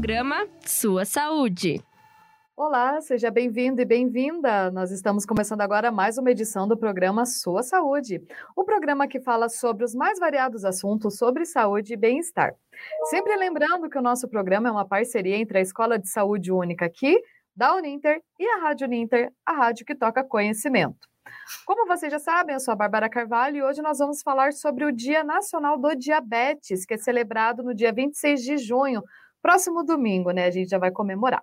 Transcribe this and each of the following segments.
programa Sua Saúde. Olá, seja bem-vindo e bem-vinda. Nós estamos começando agora mais uma edição do programa Sua Saúde, o programa que fala sobre os mais variados assuntos sobre saúde e bem-estar. Sempre lembrando que o nosso programa é uma parceria entre a Escola de Saúde Única aqui, da Uninter, e a Rádio Uninter, a rádio que toca conhecimento. Como vocês já sabem, eu sou a Bárbara Carvalho e hoje nós vamos falar sobre o Dia Nacional do Diabetes, que é celebrado no dia 26 de junho, próximo domingo, né? A gente já vai comemorar.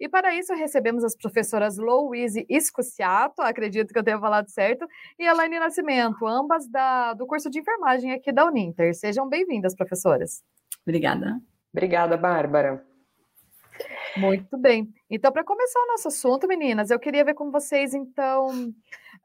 E para isso recebemos as professoras Louise Escuciato, acredito que eu tenha falado certo, e Elaine Nascimento, ambas da, do curso de enfermagem aqui da Uninter. Sejam bem-vindas, professoras. Obrigada. Obrigada, Bárbara. Muito bem. Então, para começar o nosso assunto, meninas, eu queria ver com vocês, então,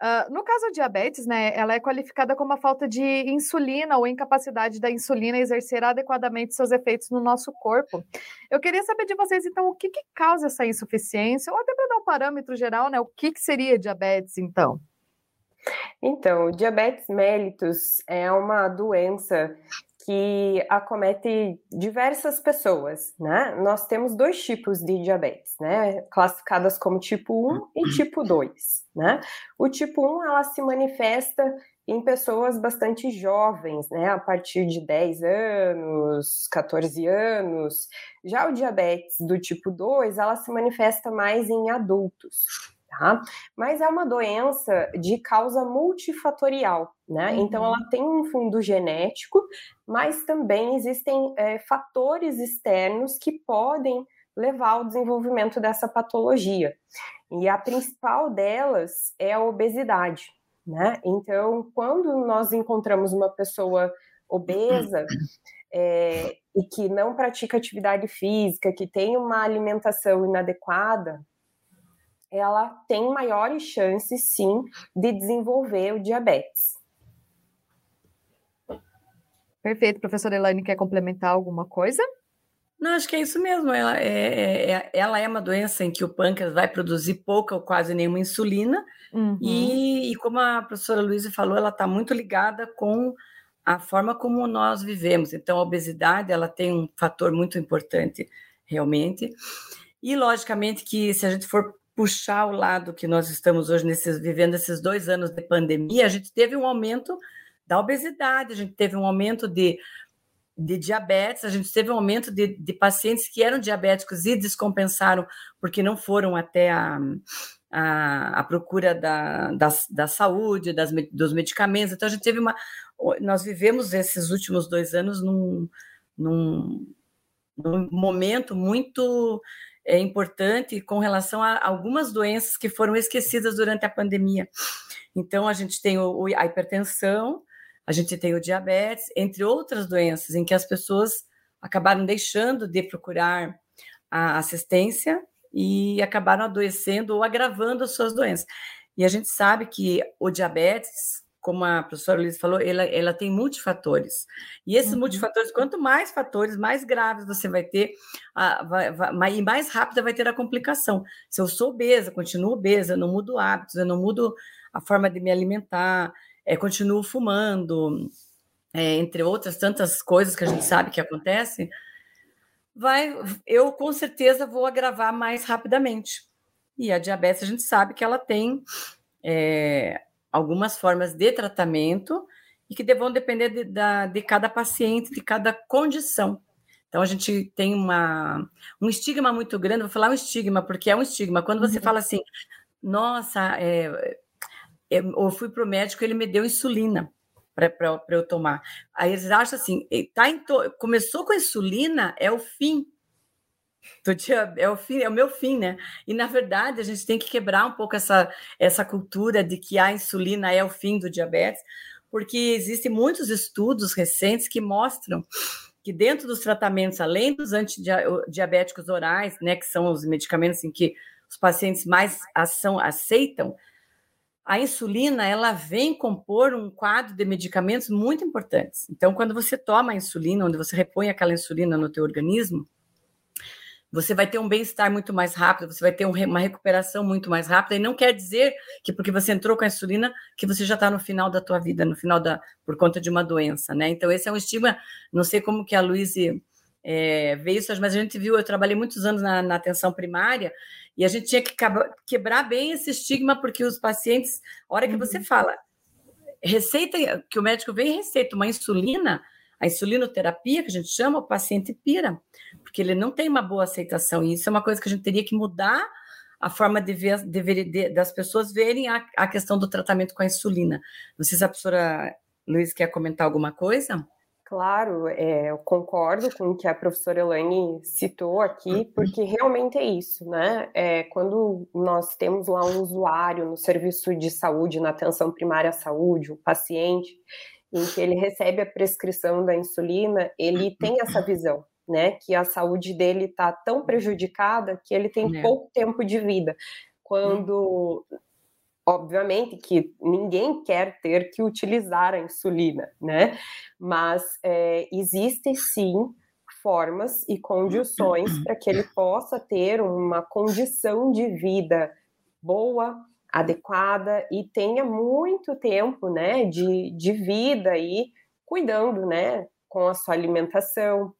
uh, no caso da diabetes, né, ela é qualificada como a falta de insulina ou incapacidade da insulina exercer adequadamente seus efeitos no nosso corpo. Eu queria saber de vocês, então, o que, que causa essa insuficiência, ou até para dar um parâmetro geral, né, o que, que seria diabetes, então? Então, o diabetes mellitus é uma doença que acomete diversas pessoas, né? Nós temos dois tipos de diabetes, né? Classificadas como tipo 1 e tipo 2, né? O tipo 1, ela se manifesta em pessoas bastante jovens, né? A partir de 10 anos, 14 anos. Já o diabetes do tipo 2, ela se manifesta mais em adultos, tá? Mas é uma doença de causa multifatorial, né? Uhum. Então ela tem um fundo genético, mas também existem é, fatores externos que podem levar ao desenvolvimento dessa patologia. E a principal delas é a obesidade, né? Então, quando nós encontramos uma pessoa obesa é, e que não pratica atividade física, que tem uma alimentação inadequada, ela tem maiores chances, sim, de desenvolver o diabetes. Perfeito. Professora Elaine, quer complementar alguma coisa? Não, acho que é isso mesmo. Ela é, é, é, ela é uma doença em que o pâncreas vai produzir pouca ou quase nenhuma insulina. Uhum. E, e, como a professora Luísa falou, ela está muito ligada com a forma como nós vivemos. Então, a obesidade ela tem um fator muito importante, realmente. E, logicamente, que se a gente for puxar o lado que nós estamos hoje nesses, vivendo esses dois anos de pandemia, a gente teve um aumento da obesidade, a gente teve um aumento de, de diabetes, a gente teve um aumento de, de pacientes que eram diabéticos e descompensaram porque não foram até a, a, a procura da, da, da saúde, das, dos medicamentos. Então, a gente teve uma. Nós vivemos esses últimos dois anos num, num, num momento muito é importante com relação a algumas doenças que foram esquecidas durante a pandemia. Então, a gente tem o, a hipertensão, a gente tem o diabetes, entre outras doenças em que as pessoas acabaram deixando de procurar a assistência e acabaram adoecendo ou agravando as suas doenças. E a gente sabe que o diabetes, como a professora Luiz falou, ela, ela tem multifatores. E esses uhum. multifatores, quanto mais fatores, mais graves você vai ter, a, vai, vai, e mais rápida vai ter a complicação. Se eu sou obesa, continuo obesa, eu não mudo hábitos, eu não mudo a forma de me alimentar, é, continuo fumando, é, entre outras tantas coisas que a gente sabe que acontece, vai, eu com certeza vou agravar mais rapidamente. E a diabetes a gente sabe que ela tem é, algumas formas de tratamento e que vão depender de, da, de cada paciente, de cada condição. Então, a gente tem uma, um estigma muito grande, vou falar um estigma, porque é um estigma. Quando você uhum. fala assim, nossa, é, eu fui para o médico, ele me deu insulina para eu tomar. Aí eles acham assim, tá to... começou com insulina, é o fim é o fim, é o meu fim, né? E na verdade a gente tem que quebrar um pouco essa, essa cultura de que a insulina é o fim do diabetes, porque existem muitos estudos recentes que mostram que dentro dos tratamentos, além dos antidiabéticos orais, né, que são os medicamentos em que os pacientes mais ação aceitam, a insulina ela vem compor um quadro de medicamentos muito importantes. Então, quando você toma a insulina, onde você repõe aquela insulina no teu organismo, você vai ter um bem-estar muito mais rápido, você vai ter uma recuperação muito mais rápida, e não quer dizer que porque você entrou com a insulina, que você já está no final da tua vida, no final da, por conta de uma doença, né? Então, esse é um estigma, não sei como que a Luísa é, ver isso, mas a gente viu, eu trabalhei muitos anos na, na atenção primária e a gente tinha que quebrar bem esse estigma, porque os pacientes, a hora que você uhum. fala, receita, que o médico vem e receita uma insulina, a insulinoterapia, que a gente chama, o paciente pira, porque ele não tem uma boa aceitação, e isso é uma coisa que a gente teria que mudar a forma de ver, de ver de, das pessoas verem a, a, questão do tratamento com a insulina. Não sei se a professora Luiz quer comentar alguma coisa. Claro, é, eu concordo com o que a professora Elaine citou aqui, porque realmente é isso, né? É, quando nós temos lá um usuário no serviço de saúde, na atenção primária à saúde, o um paciente, em que ele recebe a prescrição da insulina, ele tem essa visão, né? Que a saúde dele está tão prejudicada que ele tem é. pouco tempo de vida. Quando Obviamente que ninguém quer ter que utilizar a insulina, né? Mas é, existem sim formas e condições para que ele possa ter uma condição de vida boa, adequada e tenha muito tempo, né, de, de vida aí cuidando, né, com a sua alimentação,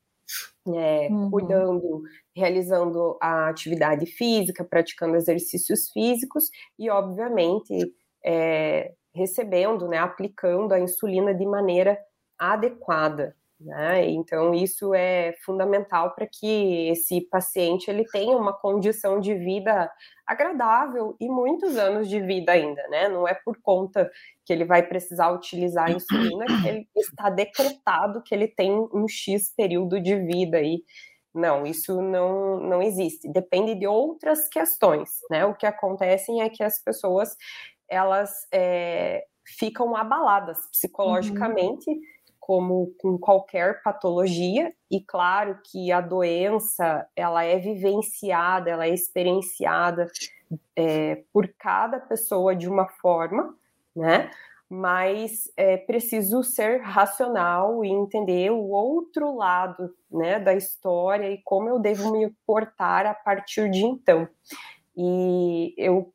é, uhum. cuidando, realizando a atividade física, praticando exercícios físicos e, obviamente, é, recebendo, né, aplicando a insulina de maneira adequada. Né? Então, isso é fundamental para que esse paciente ele tenha uma condição de vida agradável e muitos anos de vida ainda, né? Não é por conta que ele vai precisar utilizar a insulina que ele está decretado que ele tem um X período de vida aí. Não, isso não, não existe. Depende de outras questões, né? O que acontece é que as pessoas elas é, ficam abaladas uhum. psicologicamente. Uhum como com qualquer patologia, e claro que a doença ela é vivenciada, ela é experienciada é, por cada pessoa de uma forma, né? Mas é preciso ser racional e entender o outro lado, né, da história e como eu devo me portar a partir de então. E eu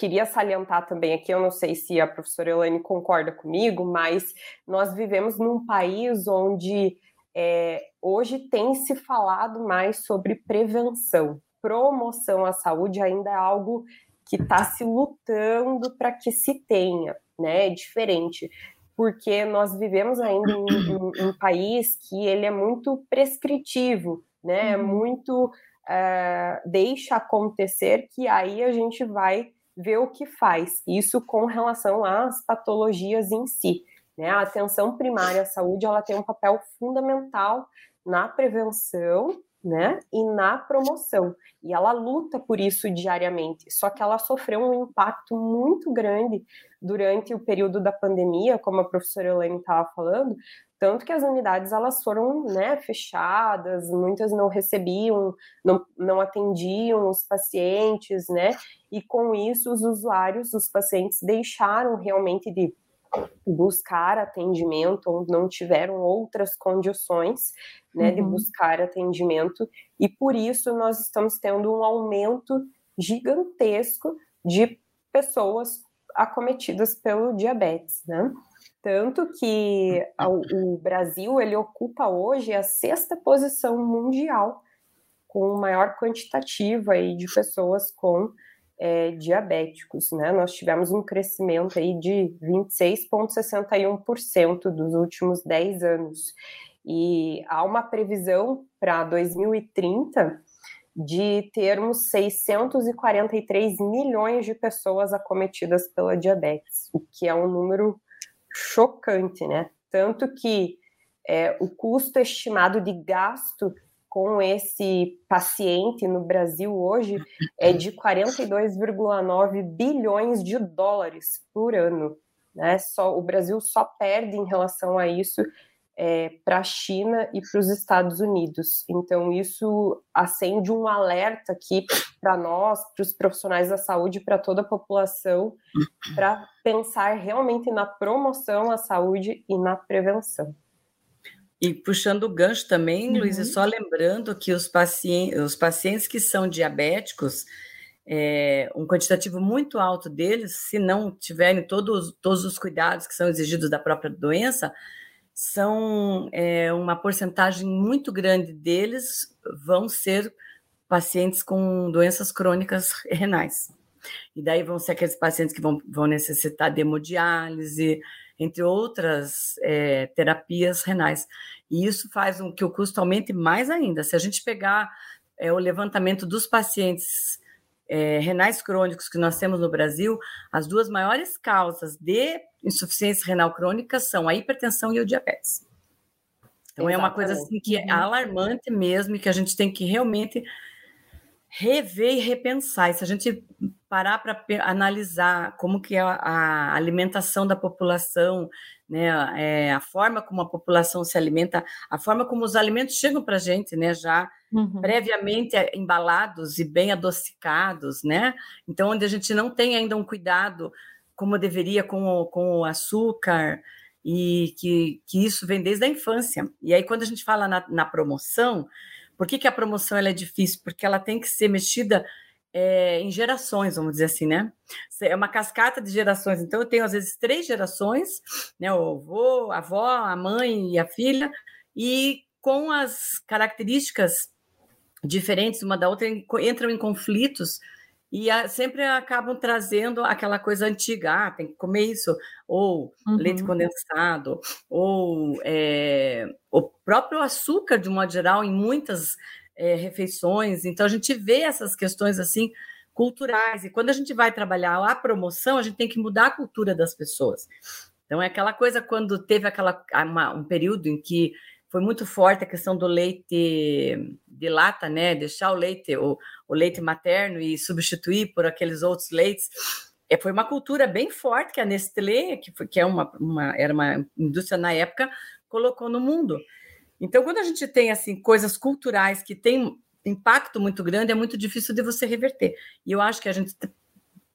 queria salientar também aqui, eu não sei se a professora Elaine concorda comigo, mas nós vivemos num país onde é, hoje tem se falado mais sobre prevenção. Promoção à saúde ainda é algo que está se lutando para que se tenha, né? É diferente porque nós vivemos ainda em um, um, país que ele é muito prescritivo, né? Uhum. Muito uh, deixa acontecer que aí a gente vai ver o que faz. Isso com relação às patologias em si. Né? A atenção primária à saúde ela tem um papel fundamental na prevenção né, e na promoção. E ela luta por isso diariamente. Só que ela sofreu um impacto muito grande durante o período da pandemia, como a professora Elaine estava falando, tanto que as unidades elas foram né, fechadas, muitas não recebiam, não, não atendiam os pacientes, né? E com isso os usuários, os pacientes deixaram realmente de buscar atendimento ou não tiveram outras condições né, uhum. de buscar atendimento e por isso nós estamos tendo um aumento gigantesco de pessoas acometidas pelo diabetes, né? Tanto que o Brasil ele ocupa hoje a sexta posição mundial com maior quantitativa aí de pessoas com é, diabéticos, né? Nós tivemos um crescimento aí de 26,61% dos últimos 10 anos. E há uma previsão para 2030 de termos 643 milhões de pessoas acometidas pela diabetes, o que é um número chocante, né? Tanto que é, o custo estimado de gasto com esse paciente no Brasil hoje é de 42,9 bilhões de dólares por ano. Né? Só, o Brasil só perde em relação a isso é, para a China e para os Estados Unidos. Então, isso acende um alerta aqui para nós, para os profissionais da saúde, para toda a população, para pensar realmente na promoção à saúde e na prevenção. E puxando o gancho também, uhum. Luiz, só lembrando que os pacientes, os pacientes que são diabéticos, é, um quantitativo muito alto deles, se não tiverem todos, todos os cuidados que são exigidos da própria doença, são é, uma porcentagem muito grande deles vão ser pacientes com doenças crônicas renais. E daí vão ser aqueles pacientes que vão, vão necessitar de hemodiálise, entre outras é, terapias renais. E isso faz com que o custo aumente mais ainda. Se a gente pegar é, o levantamento dos pacientes é, renais crônicos que nós temos no Brasil, as duas maiores causas de insuficiência renal crônica são a hipertensão e o diabetes. Então Exatamente. é uma coisa assim que é uhum. alarmante mesmo e que a gente tem que realmente rever e repensar. E se a gente parar para analisar como que é a, alimentação da população, né, é, a forma como a população se alimenta, a forma como os alimentos chegam para a gente, né, já uhum. previamente embalados e bem adocicados, né? Então, onde a gente não tem ainda um cuidado como deveria com o, com o açúcar, e que, que isso vem desde a infância. E aí, quando a gente fala na, na promoção, por que, que a promoção ela é difícil? Porque ela tem que ser mexida é, em gerações, vamos dizer assim, né? É uma cascata de gerações. Então, eu tenho, às vezes, três gerações, né? O avô, a avó, a mãe e a filha, e com as características diferentes uma da outra, entram em conflitos e sempre acabam trazendo aquela coisa antiga, ah, tem que comer isso, ou uhum. leite condensado, ou é, o próprio açúcar, de um modo geral, em muitas é, refeições. Então, a gente vê essas questões assim culturais, e quando a gente vai trabalhar a promoção, a gente tem que mudar a cultura das pessoas. Então, é aquela coisa quando teve aquela, uma, um período em que foi muito forte a questão do leite de lata, né? Deixar o leite, o, o leite materno e substituir por aqueles outros leites. É, foi uma cultura bem forte que a Nestlé, que, foi, que é uma, uma, era uma indústria na época, colocou no mundo. Então, quando a gente tem assim coisas culturais que têm impacto muito grande, é muito difícil de você reverter. E eu acho que a gente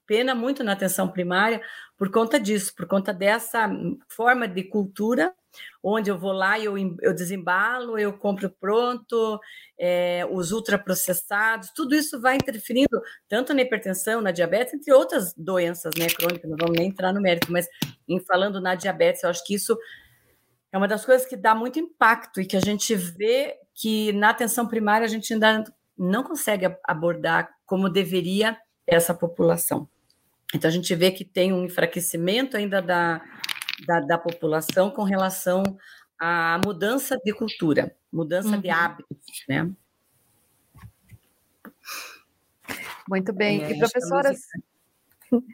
pena muito na atenção primária por conta disso, por conta dessa forma de cultura onde eu vou lá e eu, eu desembalo, eu compro pronto, é, os ultraprocessados, tudo isso vai interferindo tanto na hipertensão, na diabetes, entre outras doenças né, crônicas, não vamos nem entrar no mérito, mas em falando na diabetes, eu acho que isso é uma das coisas que dá muito impacto e que a gente vê que na atenção primária a gente ainda não consegue abordar como deveria essa população. Então a gente vê que tem um enfraquecimento ainda da, da, da população com relação à mudança de cultura, mudança uhum. de hábitos, né? Muito bem. É, e professora,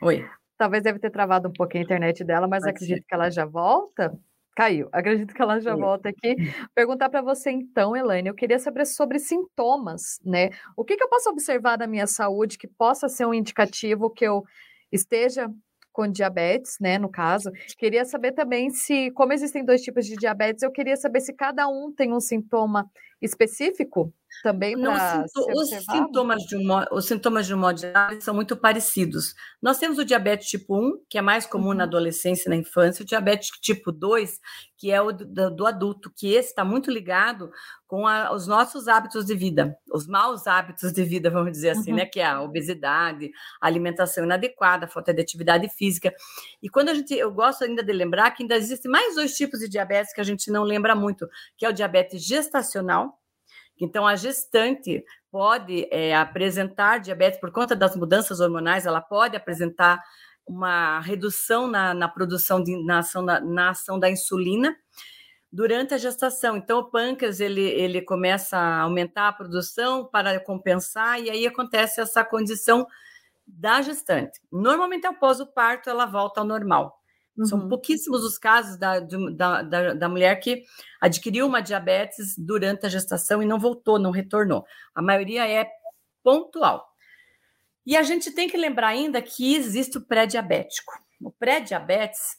Oi. Talvez deve ter travado um pouquinho a internet dela, mas Pode acredito ser. que ela já volta. Caiu. Acredito que ela já Sim. volta aqui. Perguntar para você então, Elaine, eu queria saber sobre sintomas, né? O que, que eu posso observar da minha saúde que possa ser um indicativo que eu esteja com diabetes, né, no caso. Queria saber também se, como existem dois tipos de diabetes, eu queria saber se cada um tem um sintoma específico também para os sintomas de um os sintomas de um modo geral são muito parecidos. Nós temos o diabetes tipo 1, que é mais comum uhum. na adolescência e na infância, o diabetes tipo 2, que é o do, do adulto, que esse está muito ligado com a, os nossos hábitos de vida, os maus hábitos de vida, vamos dizer assim, uhum. né? Que é a obesidade, a alimentação inadequada, a falta de atividade física. E quando a gente, eu gosto ainda de lembrar que ainda existem mais dois tipos de diabetes que a gente não lembra muito, que é o diabetes gestacional, então, a gestante pode é, apresentar diabetes por conta das mudanças hormonais, ela pode apresentar uma redução na, na produção, de, na, ação da, na ação da insulina durante a gestação. Então, o pâncreas ele, ele começa a aumentar a produção para compensar, e aí acontece essa condição da gestante. Normalmente, após o parto, ela volta ao normal. Uhum. São pouquíssimos os casos da, da, da, da, mulher que adquiriu uma diabetes durante a gestação e não voltou, não retornou. A maioria é pontual. E a gente tem que lembrar ainda que existe o pré-diabético. O pré-diabetes,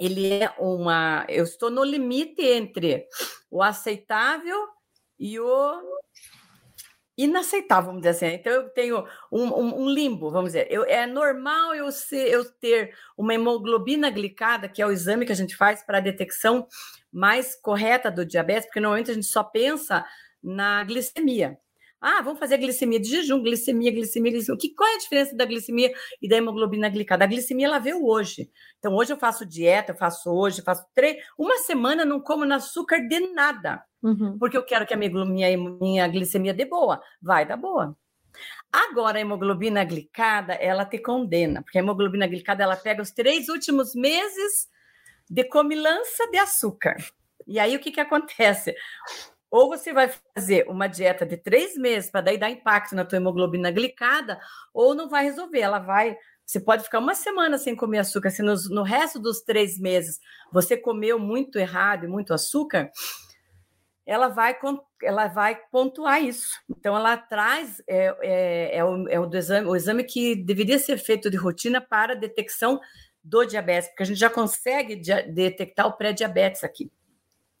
ele é uma. Eu estou no limite entre o aceitável e o inaceitável, vamos dizer assim. Então, eu tenho um, um, um limbo, vamos dizer. Eu, é normal eu, ser, eu ter uma hemoglobina glicada, que é o exame que a gente faz para a detecção mais correta do diabetes, porque normalmente a gente só pensa na glicemia. Ah, vamos fazer a glicemia de jejum, glicemia, glicemia, glicemia. Que, qual é a diferença da glicemia e da hemoglobina glicada? A glicemia ela veio hoje. Então, hoje eu faço dieta, eu faço hoje, faço três. Uma semana não como açúcar de nada. Uhum. Porque eu quero que a minha, minha, minha glicemia dê boa. Vai dar boa. Agora, a hemoglobina glicada, ela te condena, porque a hemoglobina glicada, ela pega os três últimos meses de comilança de açúcar. E aí, o que, que acontece? Ou você vai fazer uma dieta de três meses para daí dar impacto na tua hemoglobina glicada, ou não vai resolver. Ela vai. Você pode ficar uma semana sem comer açúcar. Se no, no resto dos três meses você comeu muito errado e muito açúcar, ela vai, ela vai pontuar isso. Então, ela traz é, é, é, o, é o, exame, o exame que deveria ser feito de rotina para detecção do diabetes, porque a gente já consegue detectar o pré-diabetes aqui.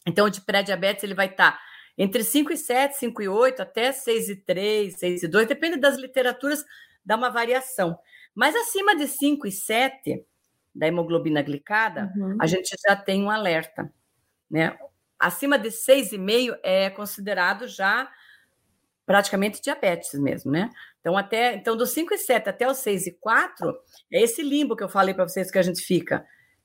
Então, de pré-diabetes ele vai estar tá entre 5 e 7, 5 e 8, até 6 e 3, 6 e 2, depende das literaturas, dá uma variação. Mas acima de 5 e 7 da hemoglobina glicada, uhum. a gente já tem um alerta, né? acima de 6,5 é considerado já praticamente diabetes mesmo, né? Então, até então dos 5,7 até os 6,4 é esse limbo que eu falei para vocês que a gente fica.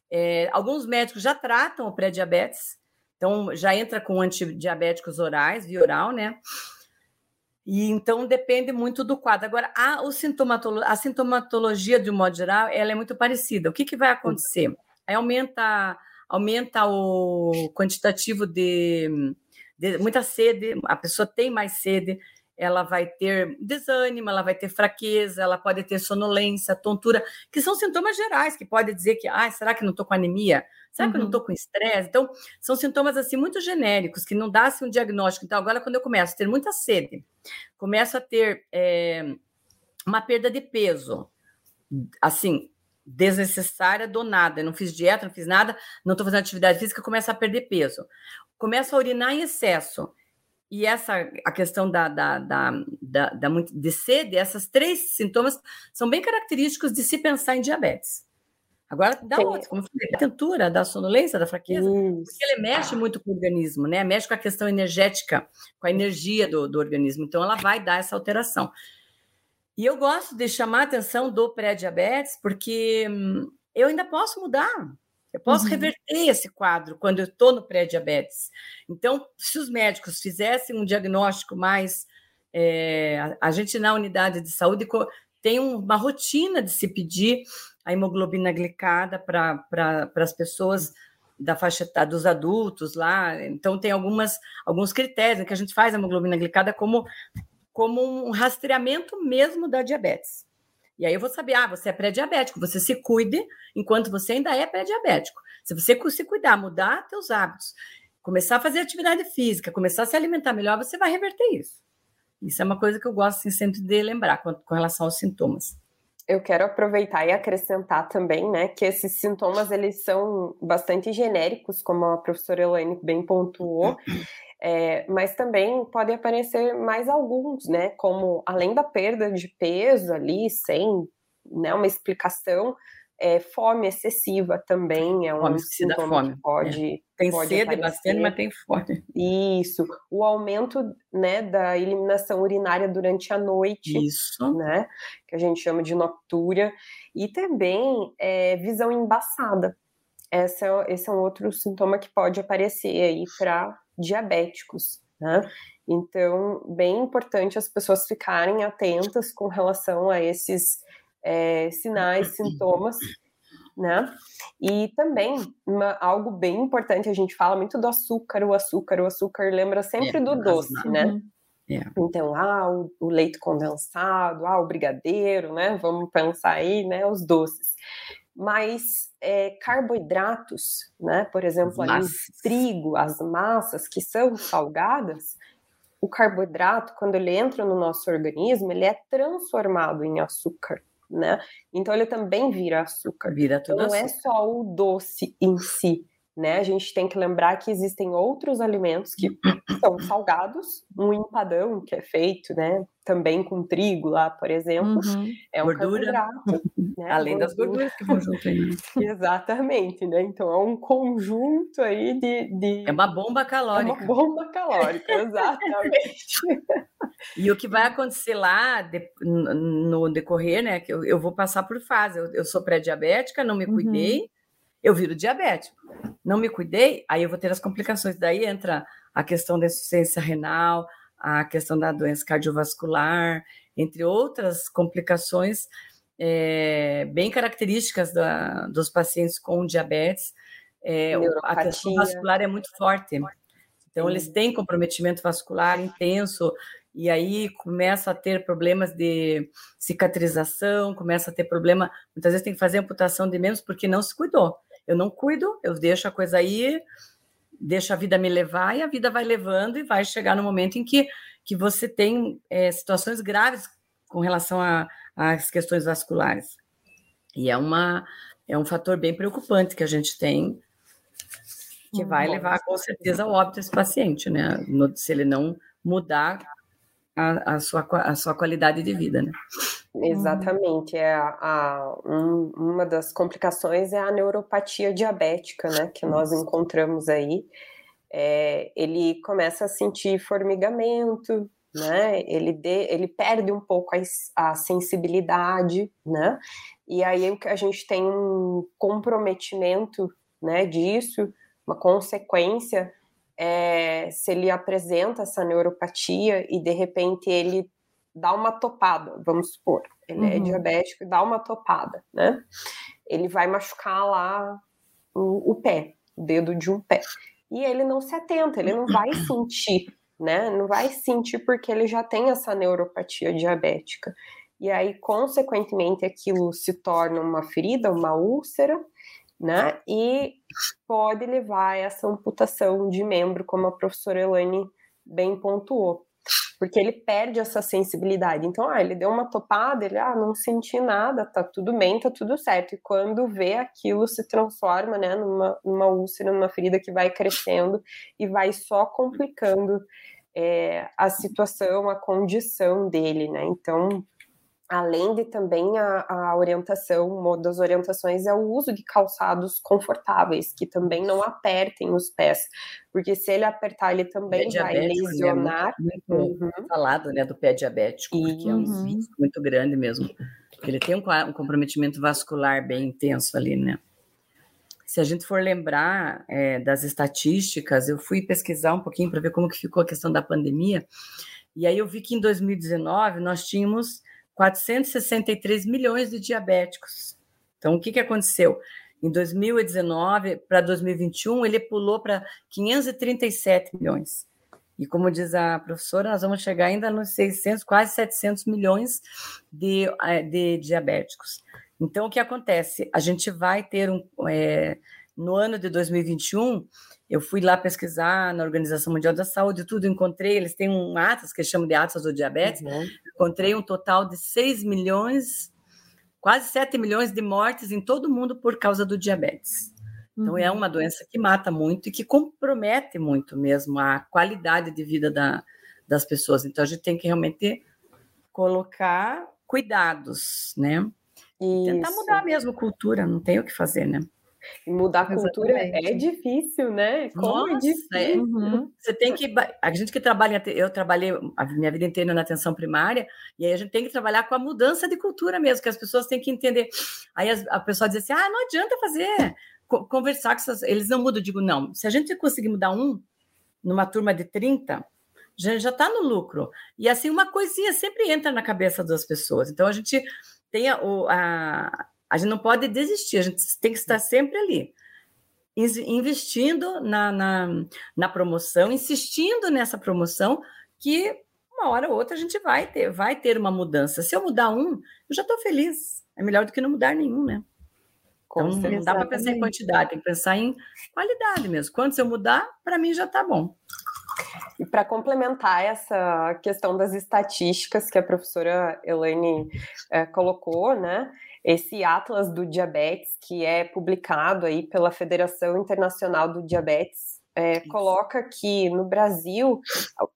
É, alguns médicos já tratam o pré-diabetes, então já entra com antidiabéticos orais, via oral, né? E então depende muito do quadro. Agora, a, o sintomatolo a sintomatologia, de um modo geral, ela é muito parecida. O que, que vai acontecer? Aí aumenta aumenta o quantitativo de, de muita sede, a pessoa tem mais sede, ela vai ter desânimo, ela vai ter fraqueza, ela pode ter sonolência, tontura, que são sintomas gerais, que pode dizer que, ah, será que não estou com anemia? Será uhum. que eu não estou uhum. com estresse? Então, são sintomas assim muito genéricos, que não dá assim, um diagnóstico. Então, agora, quando eu começo a ter muita sede, começo a ter é, uma perda de peso, assim, desnecessária do nada. Eu não fiz dieta, não fiz nada, não estou fazendo atividade física, começa a perder peso. Começa a urinar em excesso. E essa, a questão da, da, da, da, da de sede, esses três sintomas são bem característicos de se pensar em diabetes. Agora, dá outros, como eu falei, da tentura, da sonolência, da fraqueza, Isso. porque ele mexe muito com o organismo, né? Mexe com a questão energética, com a energia do, do organismo. Então, ela vai dar essa alteração. E eu gosto de chamar a atenção do pré-diabetes, porque hum, eu ainda posso mudar. Eu posso uhum. reverter esse quadro quando eu estou no pré-diabetes. Então, se os médicos fizessem um diagnóstico mais. É, a gente na unidade de saúde tem uma rotina de se pedir a hemoglobina glicada para pra, as pessoas da faixa etária dos adultos lá. Então, tem algumas, alguns critérios né, que a gente faz a hemoglobina glicada como como um rastreamento mesmo da diabetes. E aí eu vou saber, ah, você é pré-diabético, você se cuide enquanto você ainda é pré-diabético. Se você se cuidar, mudar seus hábitos, começar a fazer atividade física, começar a se alimentar melhor, você vai reverter isso. Isso é uma coisa que eu gosto assim, sempre de lembrar com, com relação aos sintomas. Eu quero aproveitar e acrescentar também, né, que esses sintomas eles são bastante genéricos, como a professora Elaine bem pontuou, é, mas também podem aparecer mais alguns, né? Como além da perda de peso ali, sem né, uma explicação, é, fome excessiva também é um fome, sintoma fome. que pode é. tem pode sede aparecer. bastante, mas tem fome. Isso, o aumento né, da eliminação urinária durante a noite, isso, né, que a gente chama de noctúria, e também é, visão embaçada. Essa, esse é um outro sintoma que pode aparecer aí para diabéticos, né? Então, bem importante as pessoas ficarem atentas com relação a esses é, sinais, sintomas, né? E também uma, algo bem importante, a gente fala muito do açúcar, o açúcar, o açúcar lembra sempre é, do doce, né? É. Então, ah, o, o, leite condensado, ah, o brigadeiro, né? Vamos pensar aí, né? Os doces. Mas é, carboidratos, né? Por exemplo, ali, trigo, as massas que são salgadas, o carboidrato, quando ele entra no nosso organismo, ele é transformado em açúcar, né? Então ele também vira açúcar. Vira tudo então, não é só o doce em si, né? A gente tem que lembrar que existem outros alimentos que são salgados, um empadão que é feito, né? Também com trigo lá, por exemplo, uhum. é um Gordura. carboidrato. Né? Além das gorduras que vão junto aí. Exatamente, né? Então é um conjunto aí de, de... É uma bomba calórica. É uma bomba calórica, exatamente. E o que vai acontecer lá de, no decorrer, né? Que eu, eu, vou passar por fase. Eu, eu sou pré-diabética, não me cuidei, uhum. Eu viro diabético. Não me cuidei, aí eu vou ter as complicações. Daí entra a questão da insuficiência renal, a questão da doença cardiovascular, entre outras complicações é, bem características da, dos pacientes com diabetes. É, a questão vascular é muito forte. Então, eles têm comprometimento vascular intenso, e aí começa a ter problemas de cicatrização, começa a ter problema. Muitas vezes tem que fazer amputação de membros porque não se cuidou. Eu não cuido, eu deixo a coisa aí, deixo a vida me levar, e a vida vai levando, e vai chegar no momento em que, que você tem é, situações graves com relação às questões vasculares. E é, uma, é um fator bem preocupante que a gente tem que vai levar com certeza ao óbito esse paciente, né? No, se ele não mudar a, a, sua, a sua qualidade de vida, né? Exatamente, é a, a um, uma das complicações é a neuropatia diabética, né? Que nós encontramos aí. É, ele começa a sentir formigamento, né? Ele, de, ele perde um pouco a, a sensibilidade, né? E aí a gente tem um comprometimento, né? Disso uma consequência é, se ele apresenta essa neuropatia e de repente ele dá uma topada, vamos supor, ele é uhum. é diabético e dá uma topada, né? Ele vai machucar lá o, o, pé, o dedo de um pé. E ele não se atenta, ele não vai sentir, né? Não vai sentir porque ele já tem essa neuropatia diabética. E aí, consequentemente, aquilo se torna uma ferida, uma úlcera, né? E pode levar a essa amputação de membro, como a professora Elaine bem pontuou. Porque ele perde essa sensibilidade. Então, ah, ele deu uma topada, ele, ah, não senti nada, tá tudo bem, tá tudo certo. E quando vê aquilo se transforma, né, numa, numa úlcera, numa ferida que vai crescendo e vai só complicando é, a situação, a condição dele, né? Então, além de também a, a, orientação, uma das orientações é o uso de calçados confortáveis, que também não apertem os pés, porque se ele apertar, ele também vai né, lesionar. Né? Muito, muito uhum. falado, né, do pé diabético, porque é um uhum. risco muito grande mesmo. Ele tem um, um, comprometimento vascular bem intenso ali, né? Se a gente for lembrar é, das estatísticas, eu fui pesquisar um pouquinho para ver como que ficou a questão da pandemia, e aí eu vi que em 2019 nós tínhamos 463 milhões de diabéticos. Então, o que, que aconteceu? Em 2019 para 2021, ele pulou para 537 milhões. E como diz a professora, nós vamos chegar ainda nos 600, quase 700 milhões de, eh, de diabéticos. Então, o que acontece? A gente vai ter um. É, no ano de 2021, eu fui lá pesquisar na Organização Mundial da Saúde, tudo encontrei, eles têm um Atlas que chama de Atlas do Diabetes, uhum. encontrei um total de 6 milhões, quase 7 milhões de mortes em todo o mundo por causa do diabetes. Então, é uhum. é uma doença que mata muito e que compromete muito mesmo a qualidade de vida da, das pessoas. Então, a gente tem que realmente colocar cuidados, né? Isso. Tentar mudar mesmo a cultura, não tem o que fazer, né? Mudar a cultura é difícil, né? Como é Nossa, é difícil. Uhum. Você tem que. A gente que trabalha, eu trabalhei a minha vida inteira na atenção primária, e aí a gente tem que trabalhar com a mudança de cultura mesmo, que as pessoas têm que entender. Aí a, pessoa diz assim: ah, não adianta fazer, conversar com essas. Eles não mudam. Eu digo, não, se a gente conseguir mudar um numa turma de 30, já está no lucro. E assim, uma coisinha sempre entra na cabeça das pessoas. Então a gente tem a, a a gente não pode desistir, a gente tem que estar sempre ali, investindo na, na, na promoção, insistindo nessa promoção, que uma hora ou outra a gente vai ter, vai ter uma mudança. Se eu mudar um, eu já estou feliz. É melhor do que não mudar nenhum, né? Então, não dá para pensar em quantidade, tem que pensar em qualidade mesmo. Quanto eu mudar, para mim já está bom. E para complementar essa questão das estatísticas que a professora Elaine é, colocou, né? Esse Atlas do Diabetes, que é publicado aí pela Federação Internacional do Diabetes, é, coloca que no Brasil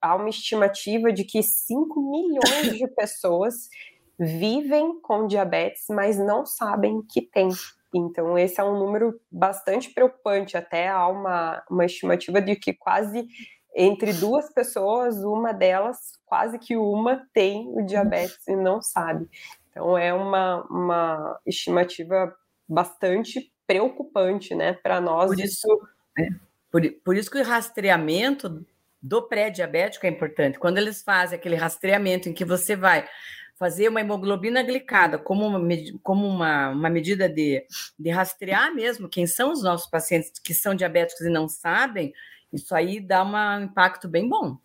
há uma estimativa de que 5 milhões de pessoas vivem com diabetes, mas não sabem que tem. Então, esse é um número bastante preocupante. Até há uma, uma estimativa de que quase entre duas pessoas, uma delas, quase que uma, tem o diabetes e não sabe. Então é uma, uma estimativa bastante preocupante, né, para nós. Por isso, é, por, por isso que o rastreamento do pré-diabético é importante. Quando eles fazem aquele rastreamento em que você vai fazer uma hemoglobina glicada como uma, como uma, uma medida de, de rastrear mesmo quem são os nossos pacientes que são diabéticos e não sabem, isso aí dá um impacto bem bom.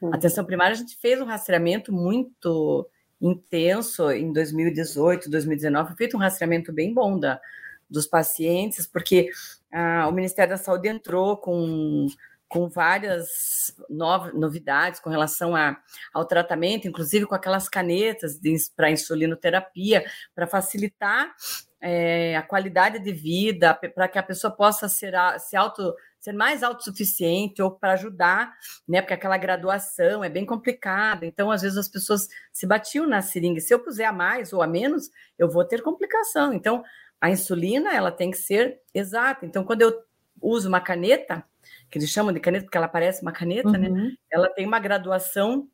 Uhum. Atenção primária, a gente fez um rastreamento muito intenso em 2018, 2019, foi feito um rastreamento bem bom da, dos pacientes, porque ah, o Ministério da Saúde entrou com com várias novidades com relação a, ao tratamento, inclusive com aquelas canetas para insulinoterapia, para facilitar é, a qualidade de vida, para que a pessoa possa ser, se auto, ser mais autossuficiente ou para ajudar, né? Porque aquela graduação é bem complicada. Então, às vezes, as pessoas se batiam na seringa. Se eu puser a mais ou a menos, eu vou ter complicação. Então, a insulina ela tem que ser exata. Então, quando eu uso uma caneta, que eles chamam de caneta, porque ela parece uma caneta, né? uhum. né? Ela tem uma graduação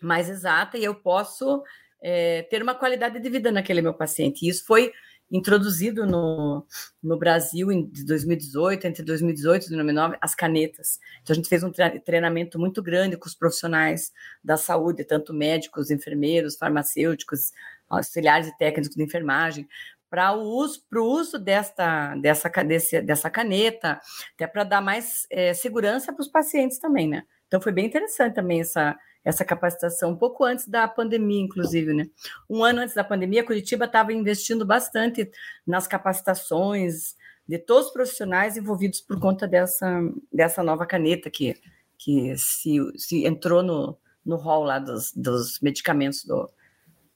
mais exata e eu posso é, ter uma qualidade de vida naquele meu paciente. E isso foi introduzido no, no Brasil em 2018, entre 2018 e 2019, as canetas. Então, a gente fez um treinamento muito grande com os profissionais da saúde, tanto médicos, enfermeiros, farmacêuticos, auxiliares e técnicos de enfermagem, para o uso, pro uso desta, dessa, desse, dessa caneta, até para dar mais é, segurança para os pacientes também, né? Então foi bem interessante também essa, essa capacitação, um pouco antes da pandemia, inclusive, né? Um ano antes da pandemia, Curitiba estava investindo bastante nas capacitações de todos os profissionais envolvidos por conta dessa, dessa nova caneta que, que se, se entrou no, no hall lá dos, dos medicamentos do,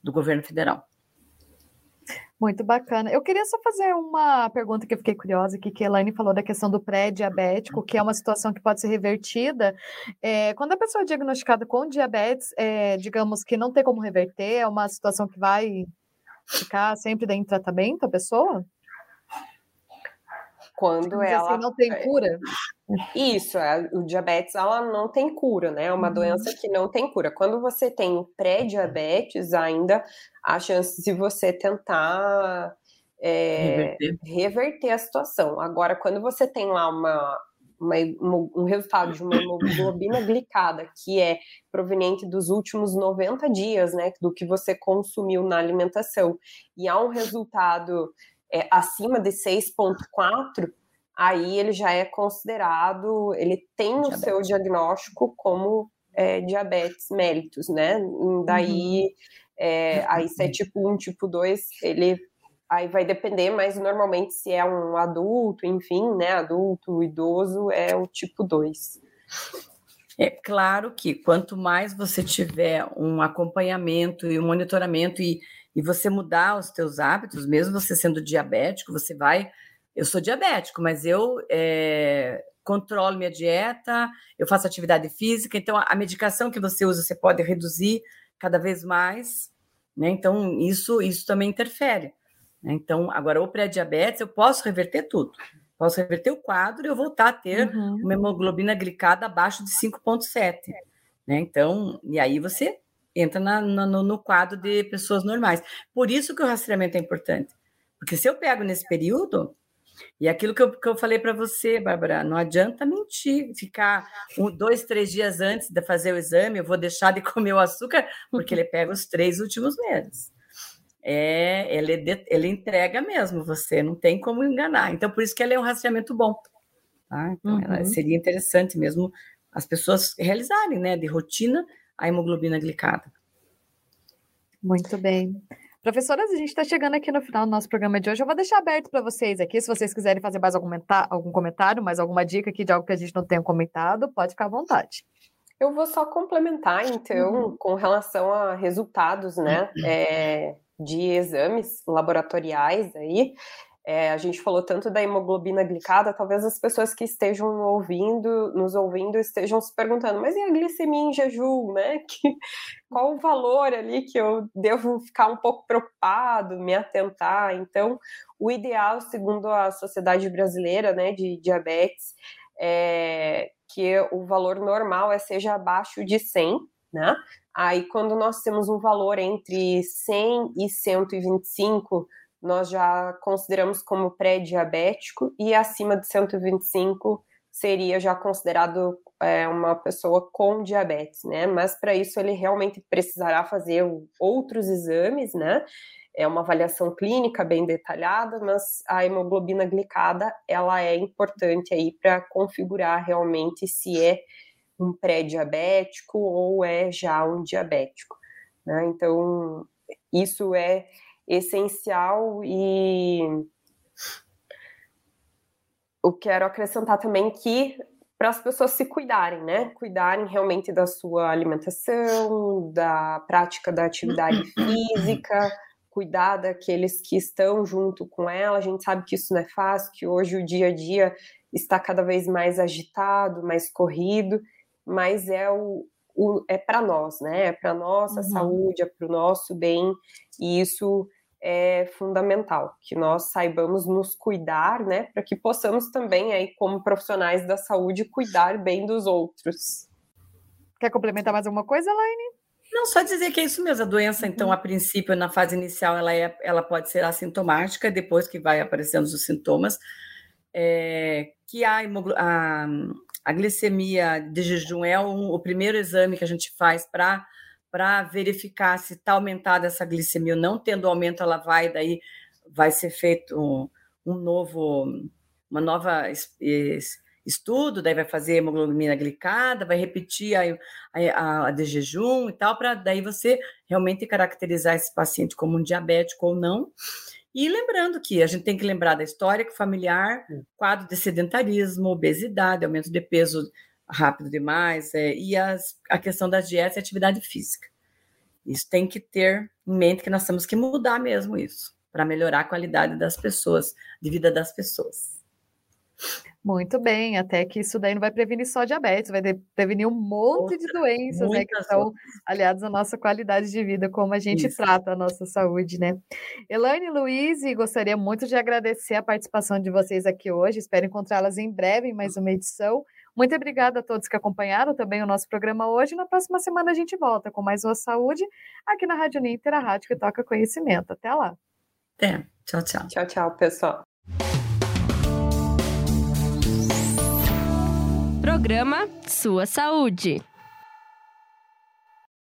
do governo federal. Muito bacana. Eu queria só fazer uma pergunta que eu fiquei curiosa, que, que a Elaine falou da questão do pré-diabético, que é uma situação que pode ser revertida. É, quando a pessoa é diagnosticada com diabetes, é, digamos que não tem como reverter, é uma situação que vai ficar sempre em tratamento a pessoa? Quando assim, ela. Assim, não tem cura? Isso, é, o diabetes ela não tem cura, né? É uma uhum. doença que não tem cura. Quando você tem pré-diabetes, ainda a chance de você tentar é, reverter. reverter. a situação. Agora, quando você tem lá uma, uma, um resultado de uma hemoglobina glicada que é proveniente dos últimos 90 dias, né, do que você consumiu na alimentação, e há um resultado é, acima de 6,4, aí ele já é considerado, ele tem diabetes. o seu diagnóstico como é, diabetes mellitus, né? E daí, uhum. é, aí se é tipo 1, tipo 2, ele aí vai depender, mas normalmente se é um adulto, enfim, né, adulto, idoso, é o tipo 2. É claro que quanto mais você tiver um acompanhamento e um monitoramento e, e você mudar os teus hábitos, mesmo você sendo diabético, você vai. Eu sou diabético, mas eu é, controlo minha dieta, eu faço atividade física, então a, a medicação que você usa você pode reduzir cada vez mais, né? Então isso isso também interfere. Né? Então agora o pré-diabetes eu posso reverter tudo, posso reverter o quadro e eu voltar a ter uhum. uma hemoglobina glicada abaixo de 5,7. Né? Então, e aí você entra na, no, no quadro de pessoas normais. Por isso que o rastreamento é importante. Porque se eu pego nesse período, e aquilo que eu, que eu falei para você, Bárbara, não adianta mentir, ficar um, dois, três dias antes de fazer o exame, eu vou deixar de comer o açúcar, porque ele pega os três últimos meses. É, ele, ele entrega mesmo, você não tem como enganar. Então, por isso que ele é um rastreamento bom. Tá? Então, uhum. seria interessante mesmo as pessoas realizarem, né, de rotina, a hemoglobina glicada. Muito bem. Professoras, a gente está chegando aqui no final do nosso programa de hoje. Eu vou deixar aberto para vocês aqui, se vocês quiserem fazer mais algum, algum comentário, mais alguma dica aqui de algo que a gente não tenha comentado, pode ficar à vontade. Eu vou só complementar, então, uhum. com relação a resultados, né, é, de exames laboratoriais aí. É, a gente falou tanto da hemoglobina glicada, talvez as pessoas que estejam ouvindo, nos ouvindo, estejam se perguntando, mas e a glicemia em jejum, né? Que, qual o valor ali que eu devo ficar um pouco preocupado, me atentar? Então, o ideal, segundo a Sociedade Brasileira né, de Diabetes, é porque o valor normal é seja abaixo de 100, né? Aí, quando nós temos um valor entre 100 e 125, nós já consideramos como pré-diabético, e acima de 125 seria já considerado é, uma pessoa com diabetes, né? Mas para isso ele realmente precisará fazer outros exames, né? É uma avaliação clínica bem detalhada, mas a hemoglobina glicada ela é importante aí para configurar realmente se é um pré-diabético ou é já um diabético. Né? Então, isso é essencial e eu quero acrescentar também que para as pessoas se cuidarem, né? Cuidarem realmente da sua alimentação, da prática da atividade física, cuidar daqueles que estão junto com ela. A gente sabe que isso não é fácil, que hoje o dia a dia está cada vez mais agitado, mais corrido, mas é o, o é para nós, né? É para nossa uhum. saúde, é para o nosso bem, e isso é fundamental, que nós saibamos nos cuidar, né, para que possamos também aí como profissionais da saúde cuidar bem dos outros. Quer complementar mais alguma coisa, Laine? Não, só dizer que é isso mesmo. A doença, então, a princípio, na fase inicial, ela, é, ela pode ser assintomática, depois que vai aparecendo os sintomas, é, que a, a, a, glicemia de jejum é um, o primeiro exame que a gente faz para para verificar se está aumentada essa glicemia, não tendo aumento, ela vai, daí vai ser feito um, um novo, uma nova estudo, daí vai fazer hemoglobina glicada, vai repetir a, a, a de jejum e tal, para daí você realmente caracterizar esse paciente como um diabético ou não. E lembrando que a gente tem que lembrar da história familiar, quadro de sedentarismo, obesidade, aumento de peso rápido demais, é, e as, a questão da dieta e atividade física. Isso tem que ter em mente que nós temos que mudar mesmo isso, para melhorar a qualidade das pessoas, de vida das pessoas. Muito bem, até que isso daí não vai prevenir só diabetes, vai prevenir um monte Outra, de doenças, né, que estão aliadas à nossa qualidade de vida, como a gente isso. trata a nossa saúde, né? Elaine e Luiz, gostaria muito de agradecer a participação de vocês aqui hoje, espero encontrá-las em breve em mais uma edição. Muito obrigada a todos que acompanharam também o nosso programa hoje. Na próxima semana a gente volta com mais uma saúde aqui na Rádio Ninter, a rádio que toca conhecimento. Até lá. Até. Tchau, tchau. Tchau, tchau, pessoal. Programa Sua Saúde.